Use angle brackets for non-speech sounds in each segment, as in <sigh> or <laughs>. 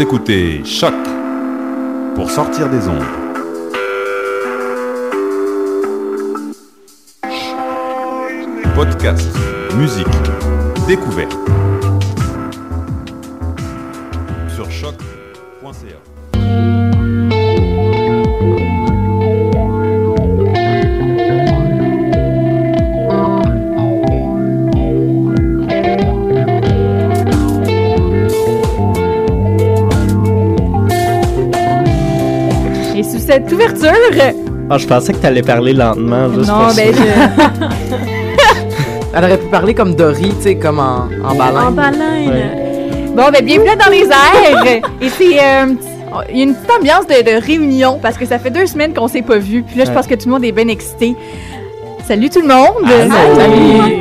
Écoutez Choc pour sortir des ondes. Podcast, musique, découverte. Cette ouverture, Ah, je pensais que t'allais parler lentement, juste non, pour ben ça. je... <laughs> Elle aurait pu parler comme Dory, tu sais, comme en, en baleine. En baleine. Ouais. Bon, ben bienvenue dans les airs. Et c'est euh, il y a une petite ambiance de, de réunion parce que ça fait deux semaines qu'on s'est pas vu. Puis là, je pense que tout le monde est bien excité. Salut tout le monde. Allô. Salut.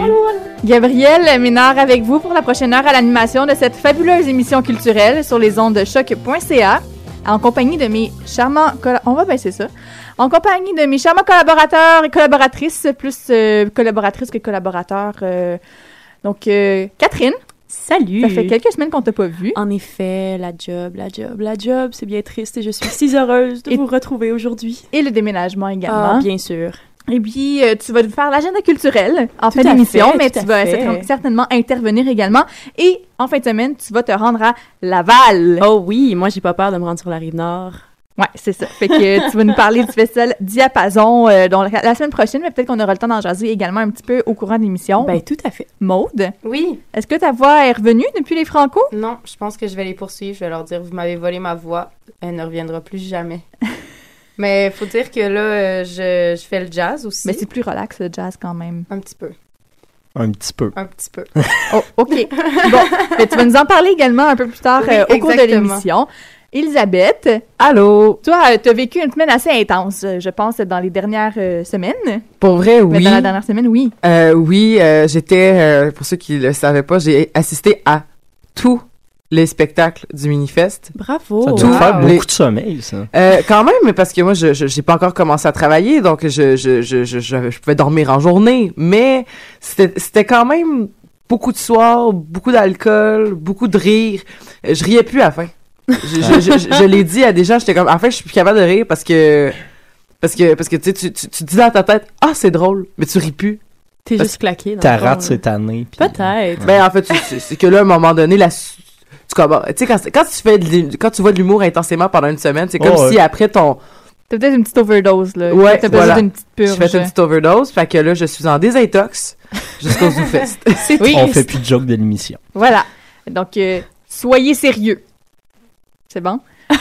Gabrielle Ménard avec vous pour la prochaine heure à l'animation de cette fabuleuse émission culturelle sur les ondes de choc.ca en compagnie de mes charmants on va baisser ça en compagnie de mes charmants collaborateurs et collaboratrices plus euh, collaboratrices que collaborateurs euh, donc euh, Catherine Salut! ça fait quelques semaines qu'on t'a pas vu En effet, la job, la job, la job, c'est bien triste et je suis si heureuse de Et- vous retrouver aujourd'hui. et le déménagement également Ah, bien sûr. Et puis, euh, tu vas nous faire l'agenda culturel en Tout fin d'émission, mais tu vas certainement intervenir également. Et en fin de semaine, tu vas te rendre à Laval. Oh oui, moi j'ai pas peur de me rendre sur la rive nord. Ouais, c'est ça. Fait que tu vas nous parler du festival Diapason euh, dont la, la semaine prochaine, mais peut-être qu'on aura le temps d'en jaser également un petit peu au courant de l'émission. Ben tout à fait. Maude, Oui, est-ce que ta voix est revenue depuis les Franco? non, je pense que je vais les poursuivre. Je vais leur dire, vous m'avez volé ma voix, elle ne reviendra plus jamais. <laughs> Mais faut dire que là, euh, je, je fais le jazz aussi. Mais c'est plus relax le jazz quand même. un petit peu, Un petit peu. un petit peu. <laughs> Oh, OK. bon, mais tu vas nous en parler également un peu plus tard Oui, euh, au cours de l'émission. Elisabeth, Allô? toi, tu as vécu une semaine assez intense, euh, je pense, dans les dernières euh, semaines. Pour vrai, Mais oui. dans la dernière semaine, oui. Euh, oui, euh, j'étais, euh, pour ceux qui le savaient pas, j'ai assisté à tous les spectacles du Minifest. Bravo! Ça Tout doit faire les- beaucoup de sommeil, ça. Euh, quand même, mais parce que moi, je j'ai pas encore commencé à travailler, donc je je je je, je, pouvais dormir en journée, mais c'était c'était quand même beaucoup de soirs, beaucoup d'alcool, beaucoup de rire. Je riais plus à la fin. Je, je, je, je- je l'ai dit à des gens, j'étais comme, en fait, je suis plus capable de rire parce que parce que parce que tu sais, tu tu dis dans ta tête, ah c'est drôle, mais tu ris plus. T'es juste claqué. dans Ta le fond, rate là. cette année. Peut-être. Ben en fait, c'est que là, à un moment donné, la tu commences- tu sais quand, quand tu fais de quand tu vois de l'humour intensément pendant une semaine, c'est comme Oh, ouais. si après ton T'as peut-être une petite overdose, là. Ouais, T'as voilà. d'une petite purge. Je fais une petite overdose, fait que là, je suis en désintox <laughs> jusqu'au ZooFest. <laughs> C'est Oui. On fait plus de joke de l'émission. Voilà. Donc, euh, soyez sérieux. C'est bon? <laughs>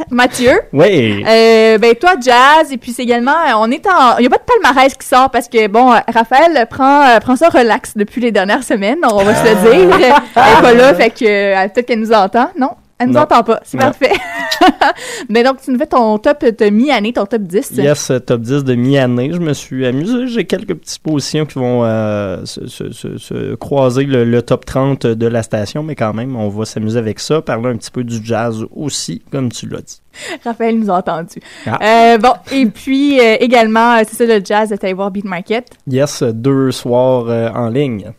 <laughs> Mathieu, Oui. euh, ben toi, jazz, et puis c'est également, euh, on est en, il y a pas de palmarès qui sort parce que, bon, euh, Raphaël prend, euh, prend ça relax depuis les dernières semaines, on va se le dire. Elle est pas là, fait que, euh, peut-être qu'elle nous entend, non? Elle nous Non. entend pas. C'est parfait. <laughs> Mais donc, tu nous fais ton top de mi-année, ton top 10. Yes, euh, top 10 de mi-année. Je me suis amusé. J'ai quelques petites positions qui vont euh, se, se- se- se croiser le, le top 30 de la station, mais quand même, on va s'amuser avec ça. Parler un petit peu du jazz aussi, comme tu l'as dit. Raphaël nous a entendu. Ah. Euh, bon, et puis euh, également, c'est ça le jazz de voir Beat Market. Yes, deux soirs en ligne.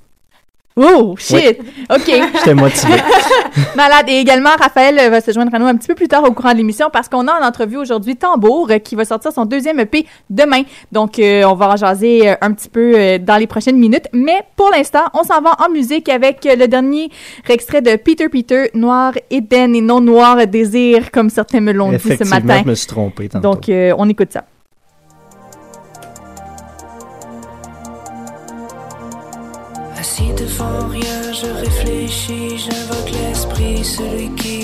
Oh, shit! OK. J'étais motivé. <laughs> Malade. Et également, Raphaël euh, va se joindre à nous un petit peu plus tard au courant de l'émission parce qu'on a en entrevue aujourd'hui Tambour euh, qui va sortir son deuxième EP demain. Donc, euh, on va en jaser un petit peu euh, dans les prochaines minutes. Mais pour l'instant, on s'en va en musique avec le dernier extrait de Peter Peter, Noir Eden et non Noir Désir, comme certains me l'ont dit ce matin. je me suis trompé tantôt. Donc, euh, on écoute ça. Assis devant rien, je réfléchis, j'invoque l'esprit, celui qui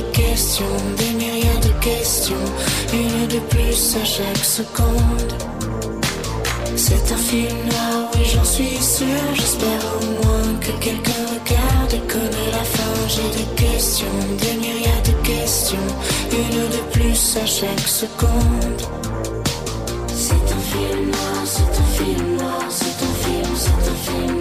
des questions, des myriades de questions, une de plus à chaque seconde. C'est un film noir, oui j'en suis sûr, j'espère au moins que quelqu'un regarde et connaît la fin. J'ai des questions, des myriades de questions, une de plus à chaque seconde. C'est un film noir, c'est un film noir, c'est un film, c'est un film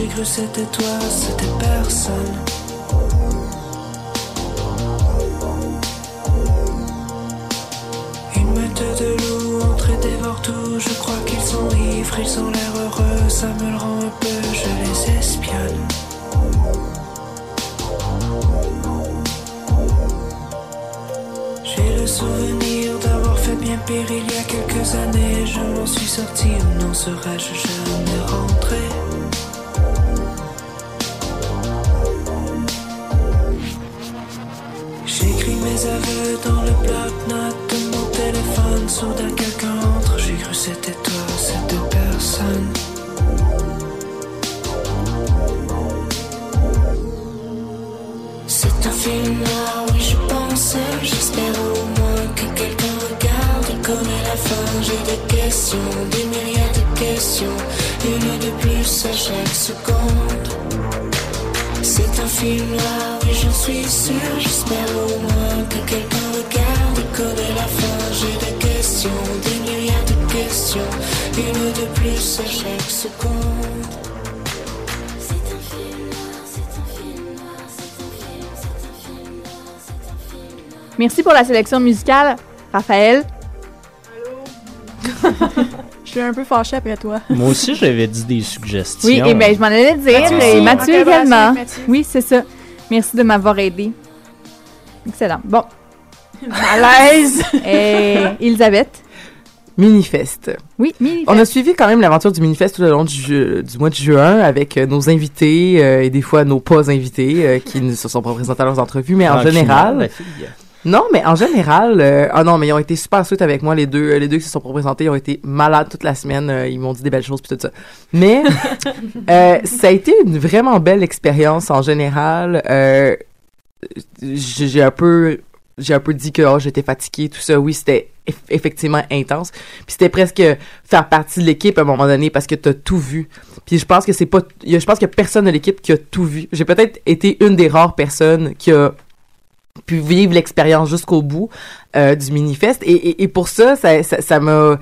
j'ai cru c'était toi, c'était personne. Une meute de loups entre et dévore tout. Je crois qu'ils sont ivres, ils ont l'air heureux. Ça me le rend un peu, je les espionne. J'ai le souvenir d'avoir fait bien pire il y a quelques années. Je m'en suis sorti ou n'en serais-je jamais rentré? Dans le bloc-notes de mon téléphone. Soudain quelqu'un entre, j'ai cru c'était toi, c'était personne. C'est un film noir, oui je pense, j'espère au moins que quelqu'un regarde et connaît la fin. J'ai des questions, des myriades de questions, une de plus à chaque seconde. Un film noir, oui j'en suis sûr, j'espère au moins que quelqu'un regarde et connaît la fin. J'ai des questions, des myriades de questions, une de plus à chaque seconde. Merci pour la sélection musicale, Raphaël. Suis un peu fâchée après toi. <laughs> Moi aussi, j'avais dit des suggestions. Oui, et bien, je m'en allais dire. Mathieu et Mathieu en également. Mathieu. Oui, c'est ça. Merci de m'avoir aidé. Excellent. Bon. <laughs> Malaise! <laughs> Et Elisabeth? Minifest. Oui, Minifest. On a suivi quand même l'aventure du Minifest tout le long du, mois de juin avec euh, nos invités euh, et des fois nos pas invités euh, qui ne se sont pas présentés à leurs entrevues, mais en général. Non, mais en général, euh, ah non, mais ils ont été super sweet avec moi, les deux, euh, les deux qui se sont présentés, ils ont été malades toute la semaine, euh, ils m'ont dit des belles choses puis tout ça. Mais <laughs> euh, ça a été une vraiment belle expérience en général. Euh, j'ai un peu, j'ai un peu dit que oh, j'étais fatiguée, tout ça. Oui, c'était eff- effectivement intense. Puis c'était presque faire partie de l'équipe à un moment donné parce que t'as tout vu. Puis je pense que c'est pas, je pense qu'il y a personne de l'équipe qui a tout vu. J'ai peut-être été une des rares personnes qui a pu vivre l'expérience jusqu'au bout euh, du Minifest. Et, et, et pour ça, ça ça- ça m'a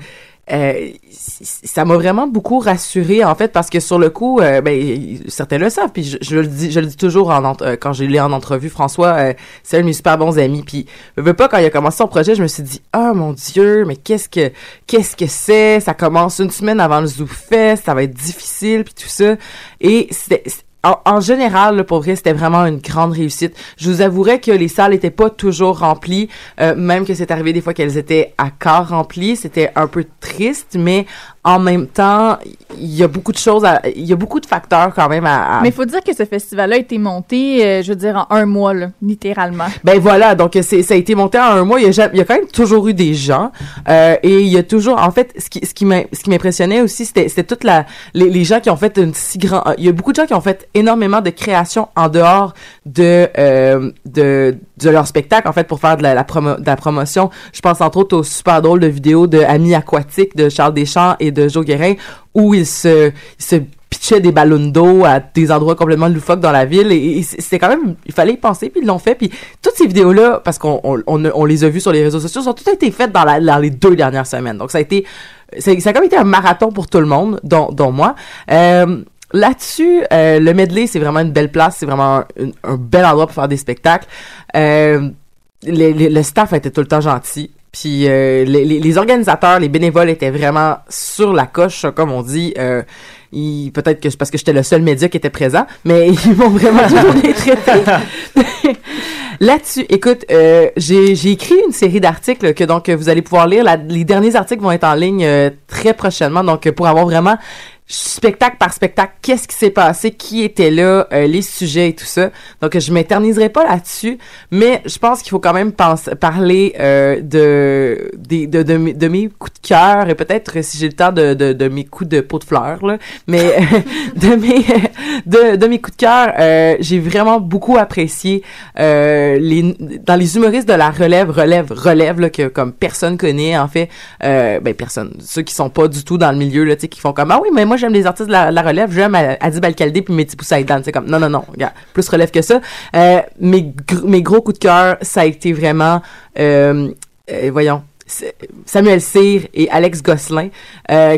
euh, ça m'a vraiment beaucoup rassuré en fait parce que sur le coup euh, ben certains le savent puis je, je le dis je le dis toujours en euh, quand j'ai lu en entrevue François euh, c'est un de mes super bons amis puis je veux pas quand il a commencé son projet je me suis dit ah mon dieu mais qu'est-ce que qu'est-ce que c'est? Ça commence une semaine avant le ZooFest ça va être difficile puis tout ça et c'était en, général, là, pour vrai, c'était vraiment une grande réussite. Je vous avouerais que les salles n'étaient pas toujours remplies, euh, même que c'est arrivé des fois qu'elles étaient à quart remplies. C'était un peu triste, mais en même temps, il y a beaucoup de choses, il y a beaucoup de facteurs quand même à. à- Mais il faut dire que ce festival-là a été monté, euh, je veux dire, en un mois, là, littéralement. Ben voilà, donc c'est ça a été monté en un mois. Il y a, ja- il y a quand même toujours eu des gens euh, et il y a toujours, en fait, ce qui ce qui ce qui m'impressionnait aussi, c'était c'était toute la les, les gens qui ont fait une si grand. Il y a beaucoup de gens qui ont fait énormément de créations en dehors de euh, de de leur spectacle en fait pour faire de la, promo- de la promotion. Je pense entre autres au super drôle de vidéo de Amis aquatiques de Charles Deschamps et de Joe Guérin où ils se ils se pitchaient des ballons d'eau à des endroits complètement loufoques dans la ville. Et, et c'était quand même il fallait y penser puis ils l'ont fait. Puis toutes ces vidéos là parce qu'on on, on, les a vues sur les réseaux sociaux sont toutes été faites dans, la, dans les deux dernières semaines. Donc ça a été ça a comme été un marathon pour tout le monde dont, dont moi. Euh, Là-dessus, euh, le medley, c'est vraiment une belle place, c'est vraiment un, un bel endroit pour faire des spectacles. Euh, les- les- le staff était tout le temps gentil. Puis euh, les, les- les organisateurs, les bénévoles étaient vraiment sur la coche, comme on dit. Euh, ils- Peut-être que c'est parce que j'étais le seul média qui était présent, mais <laughs> ils m'ont vraiment <laughs> bien traité. <laughs> Là-dessus, écoute, euh, j'ai j'ai écrit une série d'articles que donc vous allez pouvoir lire. La- les derniers articles vont être en ligne euh, très prochainement, donc pour avoir vraiment spectacle par spectacle, qu'est-ce qui s'est passé, qui était là, euh, les sujets et tout ça. Donc je m'éterniserai pas là-dessus, mais je pense qu'il faut quand même penser, parler euh, de, de, de, mes, de mes coups de cœur et peut-être euh, si j'ai le temps de, de, de mes coups de peau de fleurs là, mais <laughs> de mes de, de mes coups de cœur, euh, j'ai vraiment beaucoup apprécié les dans les humoristes de la relève, relève, relève là que comme personne connaît en fait, ben personne, ceux qui sont pas du tout dans le milieu là, tu sais qui font comme ah oui mais moi j'aime les artistes de la, relève, j'aime Adib Al-Khaldi puis Mehdi Poussaïdan, c'est comme non non non, plus relève que ça. Euh, mes mes gros coups de cœur, ça a été vraiment euh, euh, voyons Samuel Cyr et Alex Gosselin,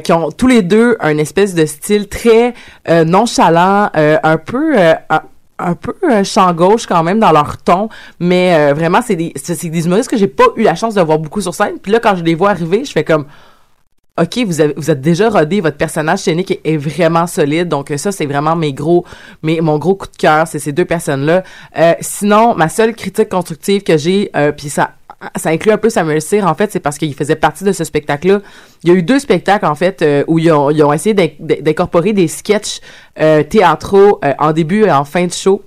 qui ont tous les deux un espèce de style très nonchalant, un peu un, peu un champ gauche quand même dans leur ton, mais vraiment c'est des c'est des humoristes que j'ai pas eu la chance de voir beaucoup sur scène. Puis là quand je les vois arriver, je fais comme OK, vous, avez, vous êtes déjà rodé, votre personnage scénique est, vraiment solide. Donc, ça, c'est vraiment mes gros, mes, mon gros coup de cœur, c'est ces deux personnes-là. Euh, sinon, ma seule critique constructive que j'ai, euh, puis ça, ça inclut un peu Samuel Cyr, en fait, c'est parce qu'il faisait partie de ce spectacle-là. Il y a eu deux spectacles, en fait, euh, où ils ont, ils ont essayé d'inc- d'incorporer des sketchs euh, théâtraux euh, en début et en fin de show.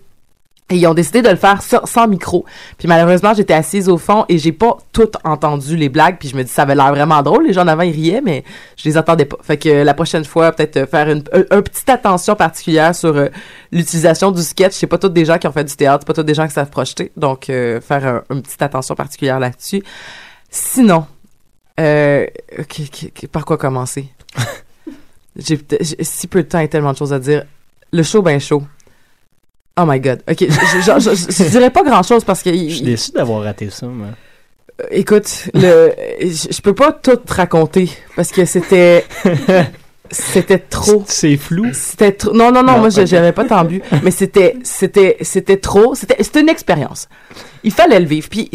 Et ils ont décidé de le faire sans, micro. Puis malheureusement, j'étais assise au fond et j'ai pas tout entendu les blagues. Puis je me dis, ça avait l'air vraiment drôle. Les gens en avant, ils riaient, mais je les entendais pas. Fait que euh, la prochaine fois, peut-être euh, faire une, un, un petite attention particulière sur euh, l'utilisation du sketch. C'est pas tous des gens qui ont fait du théâtre, c'est pas tous des gens qui savent projeter. Donc, euh, faire un- une petite attention particulière là-dessus. Sinon, euh, par quoi commencer? <laughs> j'ai si peu de temps et tellement de choses à dire. Le show ben chaud. Oh my god. Ok, je, dirais pas grand chose parce que. Je suis déçu d'avoir raté ça, moi. Euh, Écoute, le, je, peux pas tout te raconter parce que c'était. C'était trop. C'est flou. C'était trop. Non, non, non, Non, moi, je- ok. j'avais pas tant bu. Mais c'était, c'était, c'était trop. C'était, c'était une expérience. Il fallait le vivre. Puis,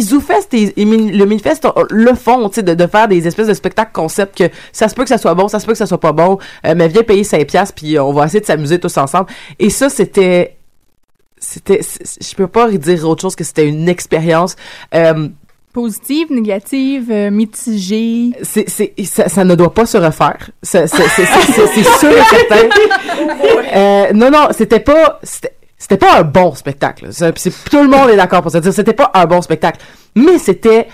ZooFest et, et Min- le Minifest le font, tu sais, de, de faire des espèces de spectacles concept que ça se peut que ça soit bon, ça se peut que ça soit pas bon. Euh, mais viens payer 5 piastres, puis on va essayer de s'amuser tous ensemble. Et ça, c'était, c'était, je peux pas dire autre chose que c'était une expérience. Euh, Positive, négative, euh, mitigée. c'est, c'est, ça, ça ne doit pas se refaire. Ça- c'est, sûr et certain. <laughs> Euh, non, non, c'était pas, c'était, pas un bon spectacle. Ça, tout le monde est d'accord pour se dire, c'était pas un bon spectacle. Mais c'était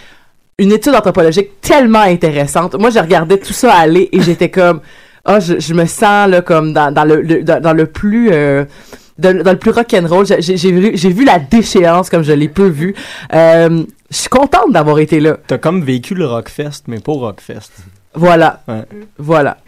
une étude anthropologique tellement intéressante. Moi, je regardais tout ça aller et j'étais comme, ah, je, je me sens là comme dans, dans le, le- dans, dans le plus euh, dans, dans le plus rock'n'roll. J'ai, j'ai, j'ai vu, j'ai vu la déchéance comme je l'ai peu vu. Euh, je suis contente d'avoir été là. T'as comme vécu le Rockfest, mais pas Rockfest. Voilà. Ouais. Voilà.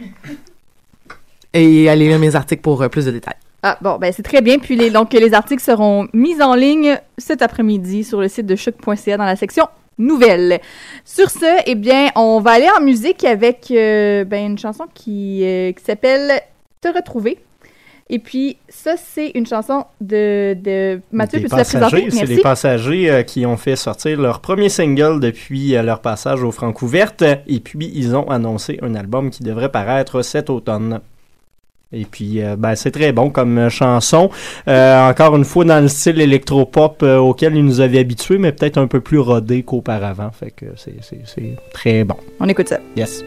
Et allez lire mes articles pour euh, plus de détails. Ah, bon, ben c'est très bien. Puis les, donc, les articles seront mis en ligne cet après-midi sur le site de choc.ca dans la section nouvelles. Sur ce, eh bien, on va aller en musique avec euh, ben, une chanson qui, euh, qui s'appelle Te retrouver. Et puis, ça, c'est une chanson de, de Mathieu, Des passagers, c'est les passagers euh, qui ont fait sortir leur premier single depuis euh, leur passage au Francouverte et puis ils ont annoncé un album qui devrait paraître cet automne. Et puis, euh, ben, c'est très bon comme chanson. Euh, encore une fois, dans le style électropop euh, auquel ils nous avaient habitués, mais peut-être un peu plus rodé qu'auparavant. Fait que c'est très bon. On écoute ça. Yes.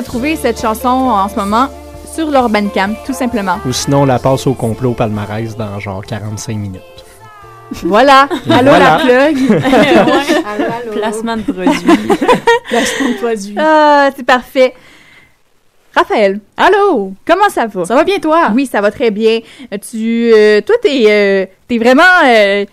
Retrouver cette chanson en ce moment sur l'Urban Camp, tout simplement. Ou sinon, on la passe au complot palmarès dans genre 45 minutes. Voilà. Allô, voilà. la plug? <laughs> Allô, allô. Placement de produit. <laughs> Placement de produit. Ah, c'est parfait. Raphaël, Allô? comment ça va? Ça va bien, toi? Oui, ça va très bien. Tu, euh, toi, t'es, euh, t'es vraiment, euh,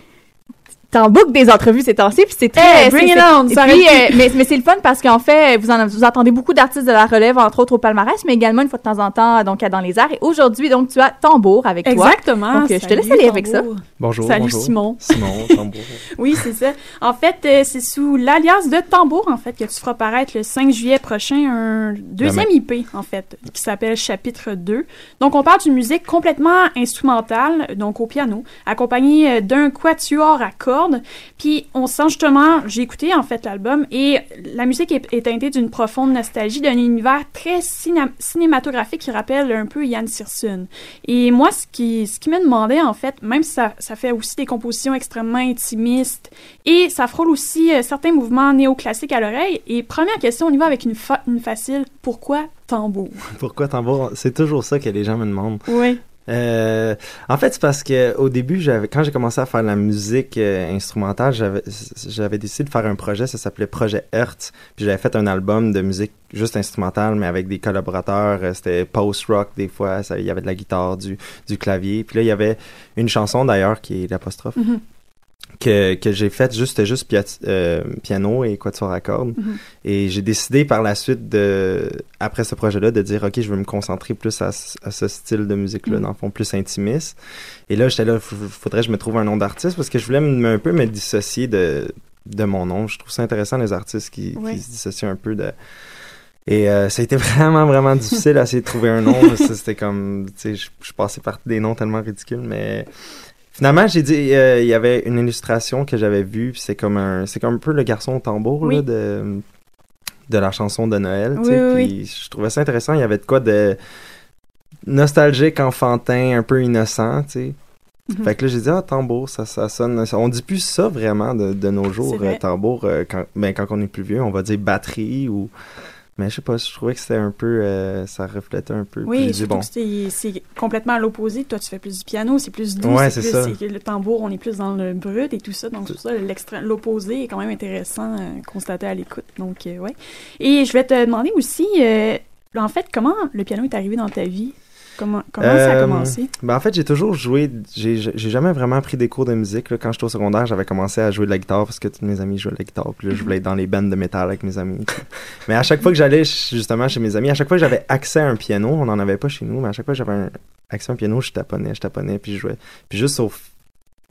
t'en boucles des entrevues ces temps-ci, puis c'est très. Hey, bring c'est- it c'est- on, puis, euh, mais, mais c'est le fun parce qu'en fait, vous en vous entendez beaucoup d'artistes de la relève, entre autres au palmarès, mais également une fois de temps en temps, donc à dans les airs. Et aujourd'hui, donc, tu as tambour avec toi. Exactement. Donc, euh, je te laisse aller avec ça. Bonjour. Salut, bonjour. Simon. Simon, tambour. <laughs> Oui, c'est ça. En fait, euh, c'est sous l'alias de Tambour, en fait, que tu feras paraître le 5 juillet prochain un deuxième. IP, en fait, qui s'appelle Chapitre 2. Donc, on parle d'une musique complètement instrumentale, donc au piano, accompagnée euh, d'un quatuor à cordes. Puis, on sent justement, j'ai écouté, en fait, l'album, et la musique est, est teintée d'une profonde nostalgie, d'un univers très ciné- cinématographique qui rappelle un peu Yann Sirsun. Et moi, ce qui, ce qui me demandait, en fait, même si ça, ça fait aussi des compositions extrêmement intimistes, et ça frôle aussi euh, certains mouvements néoclassiques à l'oreille. Et première question, on y va avec une, fa- une facile. Pourquoi tambour? <laughs> Pourquoi tambour? C'est toujours ça que les gens me demandent. Oui. Euh, en fait, c'est parce que au début, j'avais, quand j'ai commencé à faire de la musique euh, instrumentale, j'avais, j'avais décidé de faire un projet, ça s'appelait Projet Hertz. Puis j'avais fait un album de musique juste instrumentale, mais avec des collaborateurs. euh, C'était post-rock des fois, il y avait de la guitare, du, clavier. Puis là, il y avait une chanson d'ailleurs qui est l'apostrophe. Mhm. Que que, j'ai fait juste, c'était juste pia- euh, piano et quatuor à cordes. Mhm. Et j'ai décidé par la suite, de, après ce projet-là, de dire, OK, je veux me concentrer plus à, ce- à ce style de musique-là, Mhm. dans le fond, plus intimiste. Et là, j'étais là, faudrait que je me trouve un nom d'artiste parce que je voulais un peu me dissocier de, de mon nom. Je trouve ça intéressant, les artistes qui, Ouais. qui se dissocient un peu de... Et euh, ça a été <laughs> vraiment, vraiment difficile à essayer de trouver un nom. C'était comme, tu sais, je, je passais par des noms tellement ridicules, mais finalement, j'ai dit, euh, il y avait une illustration que j'avais vue, c'est comme un, c'est comme un peu le garçon au tambour Oui. là, de de la chanson de Noël. tu sais, oui, puis je trouvais ça intéressant. Il y avait de quoi de nostalgique, enfantin, un peu innocent, tu sais. Mhm. Fait que là, j'ai dit, ah, tambour, ça, ça sonne. On dit plus ça vraiment de, de nos jours, euh, tambour. euh, quand, ben, quand on est plus vieux, on va dire batterie ou. Mais je sais pas, je trouvais que c'était un peu. euh, ça reflétait un peu. Oui, surtout bon. c'est- complètement à l'opposé. Toi, tu fais plus du piano, c'est plus doux. Ouais, c'est ça. Le tambour, on est plus dans le brut et tout ça. Donc, c'est pour ça, l'opposé est quand même intéressant à constater à l'écoute. Donc, euh, ouais. Et je vais te demander aussi, euh, en fait, comment le piano est arrivé dans ta vie? Comment, comment ça a Euh, commencé? Ben en fait, j'ai toujours joué. J'ai jamais vraiment pris des cours de musique. Là. Quand j'étais au secondaire, j'avais commencé à jouer de la guitare parce que tous mes amis jouaient de la guitare. Puis là, je voulais être dans les bands de métal avec mes amis. mais à chaque fois que j'allais justement chez mes amis, à chaque fois que j'avais accès à un piano, on n'en avait pas chez nous, mais à chaque fois que j'avais accès à un piano, je taponnais, je taponnais, puis je jouais. Puis juste au.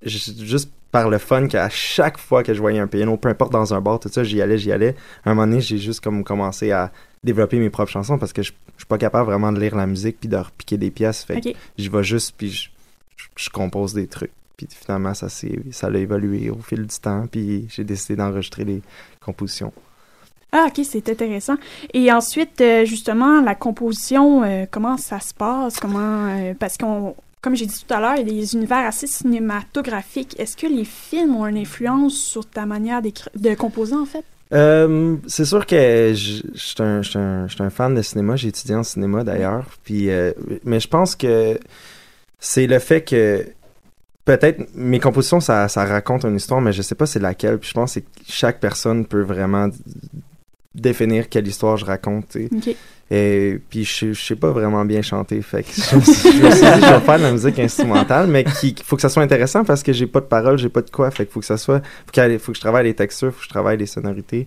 Juste par le fun qu'à chaque fois que je voyais un piano, peu importe dans un bar, tout ça, j'y allais, j'y allais. À un moment donné, j'ai juste comme commencé à développer mes propres chansons parce que je, je suis pas capable vraiment de lire la musique puis de repiquer des pièces. Fait j'y vais juste puis je, je- je compose des trucs. Puis finalement, ça s'est, ça a évolué au fil du temps. Puis j'ai décidé d'enregistrer les compositions. Ah, ok, c'est intéressant. Et ensuite, euh, justement, la composition, euh, comment ça se passe? Comment, euh, parce qu'on, comme j'ai dit tout à l'heure, il y a des univers assez cinématographiques. Est-ce que les films ont une influence sur ta manière de composer, en fait? Euh, c'est sûr que je suis un, fan de cinéma. J'ai étudié en cinéma d'ailleurs. Puis, euh, mais je pense que c'est le fait que peut-être mes compositions ça, ça raconte une histoire, mais je sais pas c'est laquelle. Puis je pense que chaque personne peut vraiment définir quelle histoire je raconte. Et puis je, je sais pas vraiment bien chanter, fait que <laughs> je, me suis- dit je vais faire de la musique instrumentale, mais qui faut que ça soit intéressant parce que j'ai pas de paroles, j'ai pas de quoi, fait que faut que ça soit, faut, qu'il- faut que je travaille les textures, faut que je travaille les sonorités.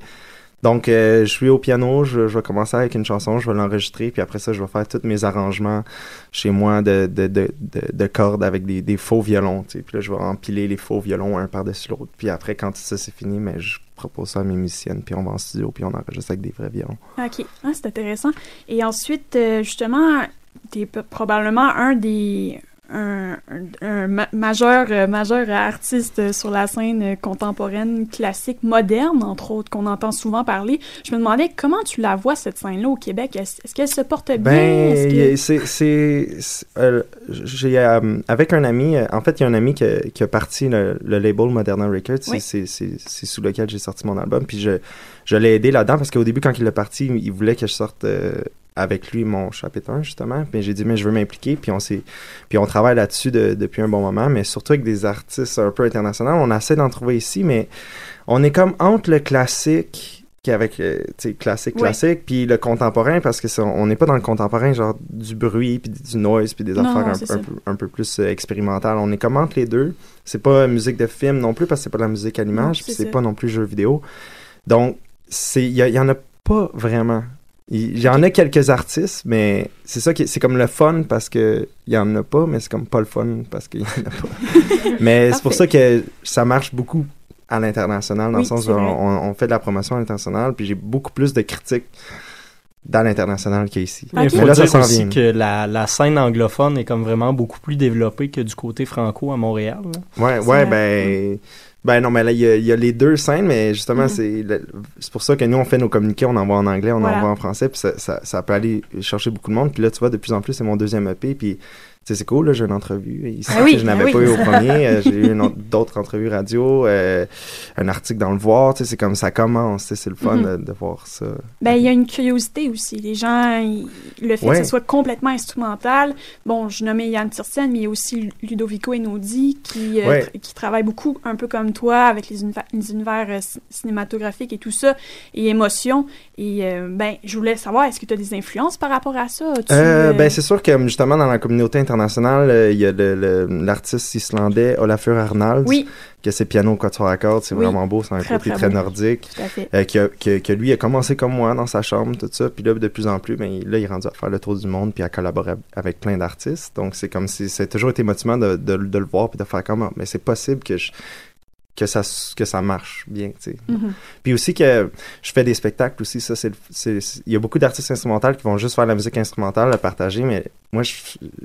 Donc euh, je suis au piano, je, vais commencer avec une chanson, je vais l'enregistrer, puis après ça je vais faire tous mes arrangements chez moi de, de, de, de, de cordes avec des, des faux violons, tu sais. puis là je vais empiler les faux violons un par-dessus l'autre, puis après quand ça c'est fini, mais je propose ça à mes musiciennes, puis on va en studio, puis on enregistre avec des vrais violons. Ok, ah, c'est intéressant. Et ensuite, euh, justement, tu es probablement un des. Un, un- un ma- majeur, euh, majeur artiste sur la scène contemporaine, classique, moderne, entre autres, qu'on entend souvent parler. Je me demandais comment tu la vois, cette scène-là, au Québec? Est-ce qu'elle se porte bien? Ben, c'est, euh, j'ai, euh, avec un ami, en fait, il y a un ami qui a, qui a parti le, le label Moderna Records, c'est- Oui. sous lequel j'ai sorti mon album, puis je, je l'ai aidé là-dedans parce qu'au début, quand il est parti, il voulait que je sorte avec lui mon chapitre 1, justement, mais j'ai dit, mais je veux m'impliquer, puis on s'est, puis on travaille là-dessus de- depuis un bon moment, mais surtout avec des artistes un peu internationaux, on essaie d'en trouver ici, mais on est comme entre le classique qui avec euh, tu sais classique classique puis le contemporain parce que on n'est pas dans le contemporain genre du bruit puis du noise puis des Non, affaires un, peu, un peu plus euh, expérimentales. On est comme entre les deux. C'est pas musique de film non plus parce que c'est pas de la musique à l'image puis c'est pas non plus jeu vidéo. Donc c'est il y, y en a pas vraiment il il y en a quelques artistes, mais c'est ça qui c'est comme le fun parce que il y en a pas, mais c'est comme pas le fun parce qu'il y en a pas. <laughs> mais c'est pour ça que ça marche beaucoup à l'international dans Oui, le sens où on, on fait de la promotion à l'international, puis j'ai beaucoup plus de critiques dans l'international qu'ici. Mais il Mais faut là, ça dire s'en aussi vient. que la, la scène anglophone est comme vraiment beaucoup plus développée que du côté franco à Montréal. là. Ouais, ouais, vrai. ben. Ben non, mais là, il y, a- il y a les deux scènes, mais justement, c'est le- c'est pour ça que nous, on fait nos communiqués, on envoie en anglais, on Voilà. envoie en français, puis ça, ça, ça peut aller chercher beaucoup de monde. Puis là, tu vois, de plus en plus, c'est mon deuxième EP, puis c'est cool, là, j'ai une entrevue ici, Ah oui, que je n'avais ah oui. pas eu au <laughs> premier. euh, j'ai eu d'autres entrevues radio, euh, un article dans le Voir, c'est comme ça commence, c'est le fun Mhm. de, de voir ça. Ben, il y a une curiosité aussi. Les gens, le fait Ouais. que ce soit complètement instrumental. Bon, je nommais Yann Tiersen, mais il y a aussi Ludovico Einaudi qui, euh, Ouais. tr- qui travaille beaucoup, un peu comme toi, avec les, univers, les univers euh, ci- cinématographiques et tout ça, et émotions. Et euh, ben, je voulais savoir, est-ce que tu as des influences par rapport à ça? Euh, euh, ben c'est sûr que justement dans la communauté internationale international, il y a l'artiste islandais Olafur Arnalds, Oui. que c'est piano quatuor à cordes, c'est Oui. vraiment beau, c'est un Très, côté très nordique. Tout à fait. Euh, que, que, que lui a commencé comme moi dans sa chambre, tout ça, puis là, de plus en plus, ben, il- là, il est rendu à faire le tour du monde, puis à collaborer avec plein d'artistes. Donc, c'est comme si, c'est toujours été motivant de, de, de le voir, puis de faire comme, Ah, mais c'est possible que je que ça que ça marche bien Mhm. puis aussi que je fais des spectacles aussi ça c'est il y a beaucoup d'artistes instrumentaux qui vont juste faire de la musique instrumentale à partager mais moi je,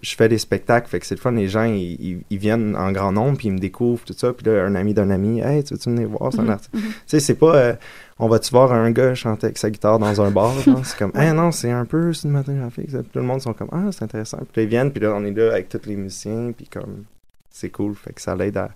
je fais des spectacles fait que c'est le fun les gens ils, ils- ils viennent en grand nombre puis ils me découvrent tout ça puis là un ami d'un ami hey tu veux-tu venir voir c'est un Mhm, artiste. Mhm. tu sais c'est pas euh, on va-tu voir un gars chanter avec sa guitare dans un bar c'est comme hey non c'est un peu cinématographique tout le monde sont comme ah c'est intéressant puis là ils viennent puis là on est là avec tous les musiciens puis comme c'est cool fait que ça l'aide à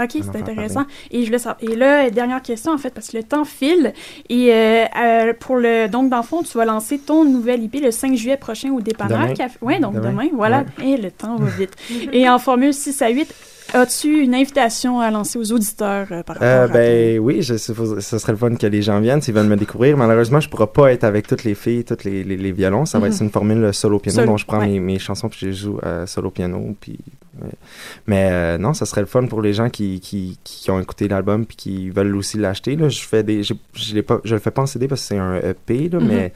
Ok, c'est intéressant. Et je savoir. Et là, dernière question en fait, parce que le temps file. Et euh, euh, pour le donc dans le fond, tu vas lancer ton nouvel IP le 5 juillet prochain au dépanneur. Café- Ouais, donc demain, Demain. voilà. Et le temps va vite. <laughs> Et en formule 6 à 8, as-tu une invitation à lancer aux auditeurs euh, par rapport Euh, à ben oui, je, ce serait le fun que les gens viennent s'ils veulent me découvrir. Malheureusement, je pourrai pas être avec toutes les filles, tous les, les, les violons. Ça va Mhm. être une formule solo piano Solo, dont je prends ouais. mes, mes chansons puis je les joue euh, solo piano. Puis. Mais euh, non, ça serait le fun pour les gens qui, qui, qui ont écouté l'album puis qui veulent aussi l'acheter. Je fais des, je l'ai pas, je le fais pas en CD parce que c'est un EP là, Mhm. mais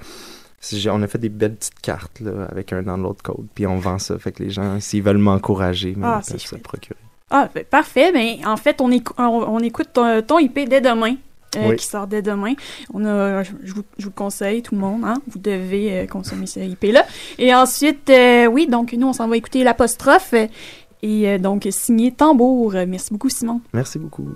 on a fait des belles petites cartes là, avec un download code puis on vend ça. Fait que les gens, s'ils veulent m'encourager, Ah, ils peuvent se procurer. Ah, ben, parfait. Ben, en fait, on, écou- on, on écoute ton, ton IP dès demain. euh, Oui. qui sort dès demain. On a, je, je vous, je vous le conseille, tout le monde, hein, vous devez euh, consommer ce IP-là. Et ensuite, euh, oui, donc nous, on s'en va écouter l'apostrophe. et euh, donc, signé Tambour. Merci beaucoup, Simon. Merci beaucoup.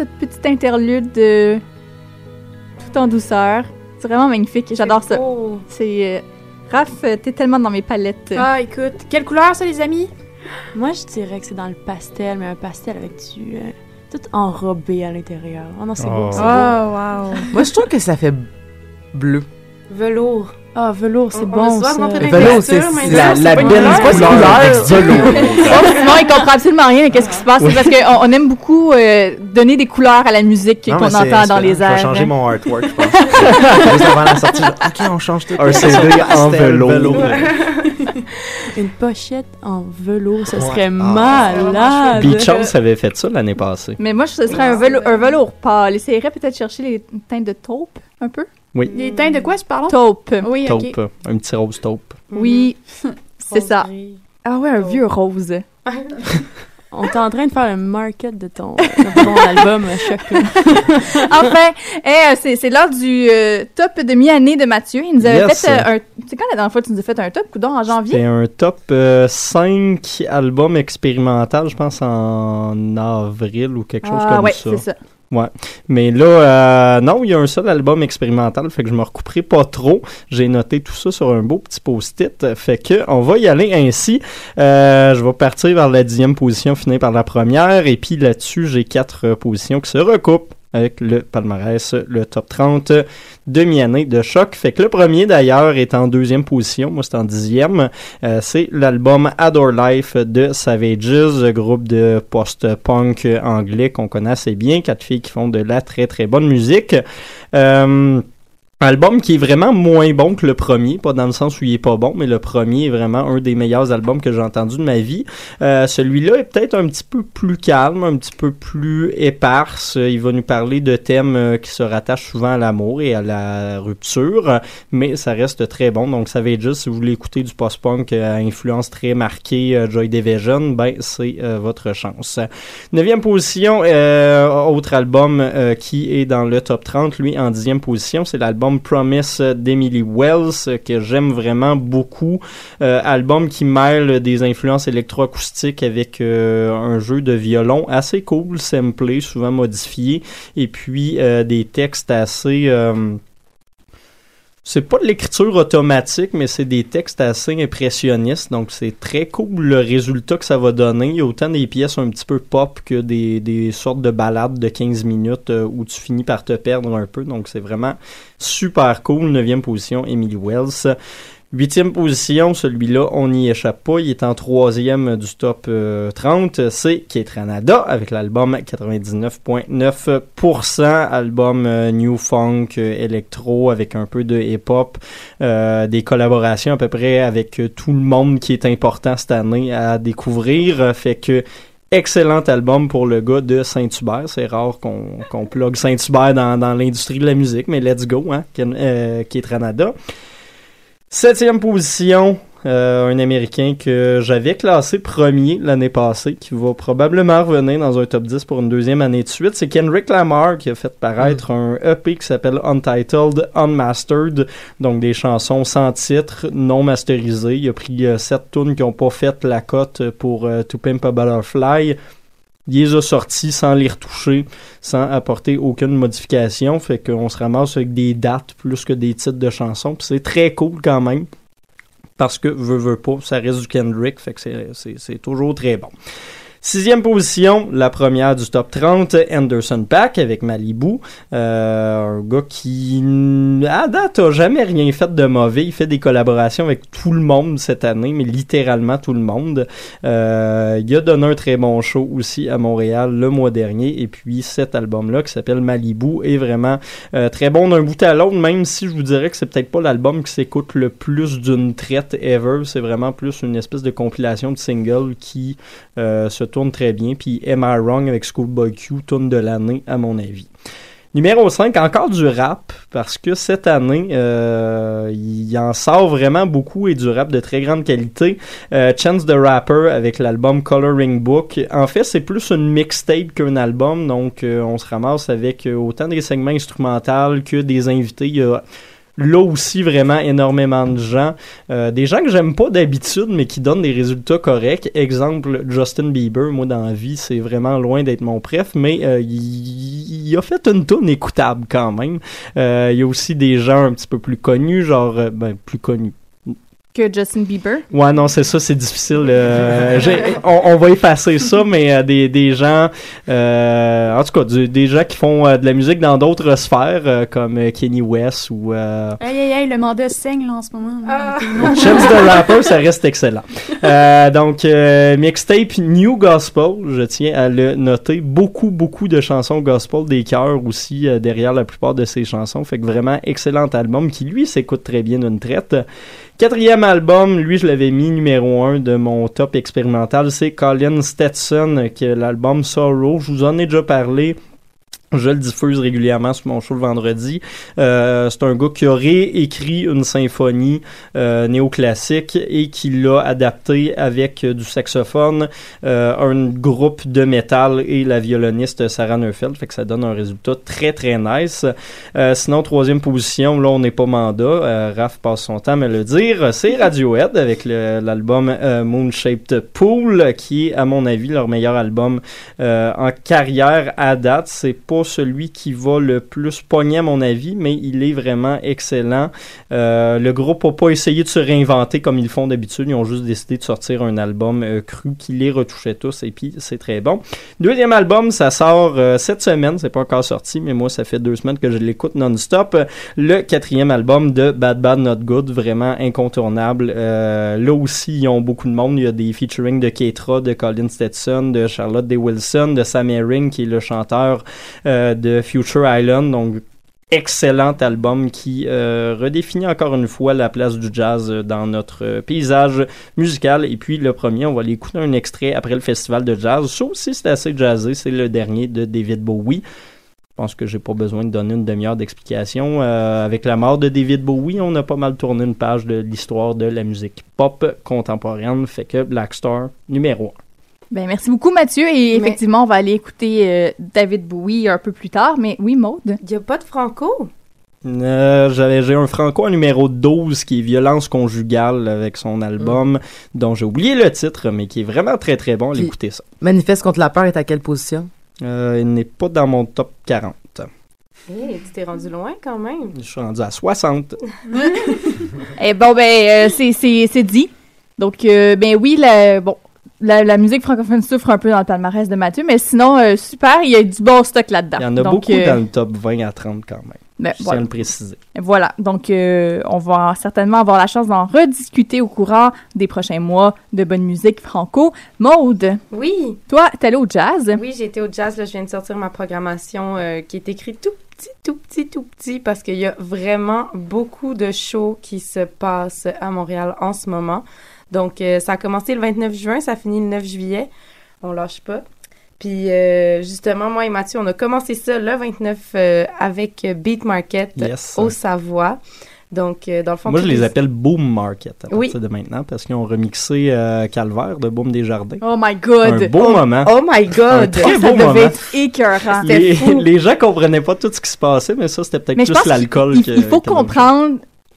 Cette petite interlude de... tout en douceur. C'est vraiment magnifique. J'adore ça. C'est. euh, Raph, euh, t'es tellement dans mes palettes. Ah, écoute, quelle couleur ça, les amis? Moi, je dirais que c'est dans le pastel, mais un pastel avec du. euh, tout enrobé à l'intérieur. Oh non, c'est beau. Oh. c'est Oh, beau. wow. Moi, je trouve que ça fait bleu. Velours. Ah, velours, c'est On- on bon. ça. Velours, c'est la, la c'est pas une belle couleur. couleur avec velours. <laughs> <laughs> Oh, sinon, il comprend absolument rien de qu'est-ce qui se passe. C'est parce qu'on on aime beaucoup euh, donner des couleurs à la musique qu'on entend dans les Je vais airs. changer mon artwork, je pense. <laughs> Juste avant la sortie, ok, on change tout. Un CD en velours. Une pochette en velours, ce Ouais. serait Ah, malade. Beach House avait fait ça l'année passée. Mais moi, ce serait un, velo- un velours pâle. Essayerais peut-être chercher les teintes de taupe, un peu? Oui. Les teintes de quoi, tu parles? Taupe. Oui, Taupe, ok. euh, un petit rose taupe. Oui, <laughs> c'est ça. gris. Ah ouais, un vieux rose. <laughs> On est en train de faire un market de ton, <laughs> de ton album euh, Choc. là. enfin, eh, euh, c'est c'est l'heure du euh, top de mi-année de Mathieu. Il nous avait Yes. fait euh, un... C'est quand la dernière fois que tu nous as fait un top, coudon, en janvier? C'était un top 5 albums expérimental, je pense en avril ou quelque chose Ah comme ouais, ça. c'est ça. Ouais. Mais là, euh, non, il y a un seul album expérimental, fait que je me recouperai pas trop. J'ai noté tout ça sur un beau petit post-it, fait que on va y aller ainsi. Euh, je vais partir vers la dixième position, finir par la première, et puis là-dessus, j'ai quatre euh, positions qui se recoupent avec le palmarès, le top 30 demi-année de choc. Fait que le premier d'ailleurs est en deuxième position, moi c'est en dixième. Euh, c'est l'album Adore Life de Savages, groupe de post-punk anglais qu'on connaît assez bien, quatre filles qui font de la très très bonne musique. Euh, Album qui est vraiment moins bon que le premier, pas dans le sens où il est pas bon, mais le premier est vraiment un des meilleurs albums que j'ai entendu de ma vie. Euh, Celui-là est peut-être un petit peu plus calme, un petit peu plus éparse. Il va nous parler de thèmes euh, qui se rattachent souvent à l'amour et à la rupture, mais ça reste très bon. Donc, ça va être juste si vous voulez écouter du post-punk euh, à influence très marquée, euh, Joy Division, ben c'est votre chance. Neuvième position, euh, autre album qui est dans le top 30, lui en dixième position, c'est l'album Promise d'Emily Wells euh, que j'aime vraiment beaucoup. Euh, album qui mêle des influences électroacoustiques avec euh, un jeu de violon assez cool, samplé, souvent modifié, et puis des textes assez... c'est pas de l'écriture automatique, mais c'est des textes assez impressionnistes, donc c'est très cool le résultat que ça va donner. Il y a autant des pièces un petit peu pop que des, des sortes de balades de 15 minutes euh, où tu finis par te perdre un peu, donc c'est vraiment super cool. Neuvième position, Emily Wells. Huitième position, celui-là, on n'y échappe pas. Il est en troisième du top euh, 30. C'est Kate Ranada avec l'album 99.9%. Album euh, New Funk, euh, électro avec un peu de hip-hop. Euh, des collaborations à peu près avec euh, tout le monde qui est important cette année à découvrir. Euh, Fait que excellent album pour le gars de Saint-Hubert. C'est rare qu'on qu'on plug Saint-Hubert dans, dans l'industrie de la musique, mais let's go, hein, Ken- euh. Septième position, euh, un Américain que j'avais classé premier l'année passée, qui va probablement revenir dans un top 10 pour une deuxième année de suite. C'est Kendrick Lamar qui a fait paraître un EP qui s'appelle Untitled Unmastered, donc des chansons sans titre, non masterisées. Il a pris euh, sept tunes qui n'ont pas fait la cote pour euh, To Pimp a Butterfly. Il les a sortis sans les retoucher, sans apporter aucune modification. Fait qu'on se ramasse avec des dates plus que des titres de chansons. C'est très cool quand même. Parce que, veut, veut pas, ça reste du Kendrick. Fait que c'est toujours très bon. Sixième position, la première du top 30, Anderson Pack avec Malibu. Euh, un gars qui, à date, a jamais rien fait de mauvais. Il fait des collaborations avec tout le monde cette année, mais littéralement tout le monde. Euh, il a donné un très bon show aussi à Montréal le mois dernier. Et puis cet album-là qui s'appelle Malibu est vraiment euh, très bon d'un bout à l'autre, même si je vous dirais que c'est peut-être pas l'album qui s'écoute le plus d'une traite ever. C'est vraiment plus une espèce de compilation de singles qui se tourne très bien. Puis Am I Wrong avec Schoolboy Q, tourne de l'année à mon avis. Numéro 5, encore du rap, parce que cette année, euh, il en sort vraiment beaucoup et du rap de très grande qualité. Euh, Chance the Rapper avec l'album Coloring Book. En fait, c'est plus une mixtape qu'un album, donc euh, on se ramasse avec euh, autant des segments instrumentaux que des invités. Il y a là aussi vraiment énormément de gens. Euh, des gens que j'aime pas d'habitude, mais qui donnent des résultats corrects. Exemple, Justin Bieber, moi dans la vie, c'est vraiment loin d'être mon préf, mais euh, il, a fait une tonne écoutable quand même. Euh, il y a aussi des gens un petit peu plus connus, genre, euh, ben, plus connus. Que Justin Bieber? Ouais, non, c'est ça, c'est difficile. euh, <laughs> on, on va effacer ça, mais euh, des, des gens, euh, en tout cas, du- des gens qui font euh, de la musique dans d'autres sphères, euh, comme Kenny West ou euh, Aïe, aïe, aïe, le mandat saigne, là, en ce moment. <laughs> là. Chance the Rapper, ça reste excellent. Euh, donc, euh, mixtape New Gospel, je tiens à le noter. Beaucoup, beaucoup de chansons gospel, des chœurs aussi euh, derrière la plupart de ces chansons. Fait que vraiment excellent album qui, lui, s'écoute très bien d'une traite. Quatrième album, lui, je l'avais mis numéro un de mon top expérimental, c'est Colin Stetson, qui est l'album Sorrow. Je vous en ai déjà parlé. Je le diffuse régulièrement sur mon show le vendredi. Euh, c'est un gars qui aurait écrit une symphonie euh, néoclassique et qui l'a adapté avec euh, du saxophone, euh, un groupe de métal et la violoniste Sarah Neufeld. Fait que ça donne un résultat très très nice. Euh, sinon, troisième position, là on n'est pas mandat. Euh, Raph passe son temps à le dire. C'est Radiohead avec l'album Moon Shaped Pool qui est à mon avis leur meilleur album en carrière à date. C'est pas celui qui va le plus pogner à mon avis, mais il est vraiment excellent. Euh, le groupe n'a pas essayé de se réinventer comme ils font d'habitude. Ils ont juste décidé de sortir un album euh, cru qui les retouchait tous et puis c'est très bon. Deuxième album, ça sort euh, cette semaine. C'est pas encore sorti, mais moi, ça fait deux semaines que je l'écoute non-stop. Le quatrième album de Bad Bad Not Good, vraiment incontournable. Là aussi, ils ont beaucoup de monde. Il y a des featuring de Keitra, de Colin Stetson, de Charlotte Day Wilson, de Sam Herring, qui est le chanteur de Future Island. Donc, excellent album qui euh, redéfinit encore une fois la place du jazz euh, dans notre euh, paysage musical. Et puis le premier, on va aller écouter un extrait après le festival de jazz. Ça aussi, c'est assez jazzé. C'est le dernier de David Bowie. Je pense que j'ai pas besoin de donner une demi-heure d'explication. Euh, avec la mort de David Bowie, on a pas mal tourné une page de l'histoire de la musique pop contemporaine. Fait que Black Star numéro 1. Ben, merci beaucoup, Mathieu. Et effectivement, on va aller écouter euh, David Bowie un peu plus tard. Mais oui, Maude. Il n'y a pas de franco? Euh, j'avais j'ai un franco en numéro 12 qui est Violence conjugale avec son album dont j'ai oublié le titre mais qui est vraiment très très bon. Allez écouter ça. Manifeste contre la peur est à quelle position? Euh, il n'est pas dans mon top 40. Hey, tu t'es rendu loin quand même. Je suis rendu à 60. <laughs> Eh bon, ben, euh, c'est- c'est c'est dit. Donc, euh, ben oui, la, bon, la, la musique francophone souffre un peu dans le palmarès de Mathieu, mais sinon, euh, super, il y a du bon stock là-dedans. Il y en a Donc, beaucoup euh, dans le top 20 à 30 quand même. ben, Je tiens voilà. à le préciser. Voilà, donc euh, on va certainement avoir la chance d'en rediscuter au courant des prochains mois de bonne musique franco. Maude, Oui. toi, t'es allée au jazz? Oui, j'ai été au jazz. Là, je viens de sortir ma programmation euh, qui est écrite tout petit, tout petit, tout petit, parce qu'il y a vraiment beaucoup de shows qui se passent à Montréal en ce moment. Donc, euh, ça a commencé le 29 juin, ça finit le 9 juillet. On lâche pas. Puis, euh, justement, moi et Mathieu, on a commencé ça le 29 euh, avec Beat Market Yes. au Savoie. Donc, euh, dans le fond... Moi, je les appelle Boom Market à Oui. partir de maintenant parce qu'ils ont remixé euh, Calvaire de Boom des Jardins. Oh my god! Un beau oh, moment. Oh my Un God! très ça beau devait moment. être écœurant. Les, <laughs> les gens comprenaient pas tout ce qui se passait, mais ça, c'était peut-être pense l'alcool que- il faut comprendre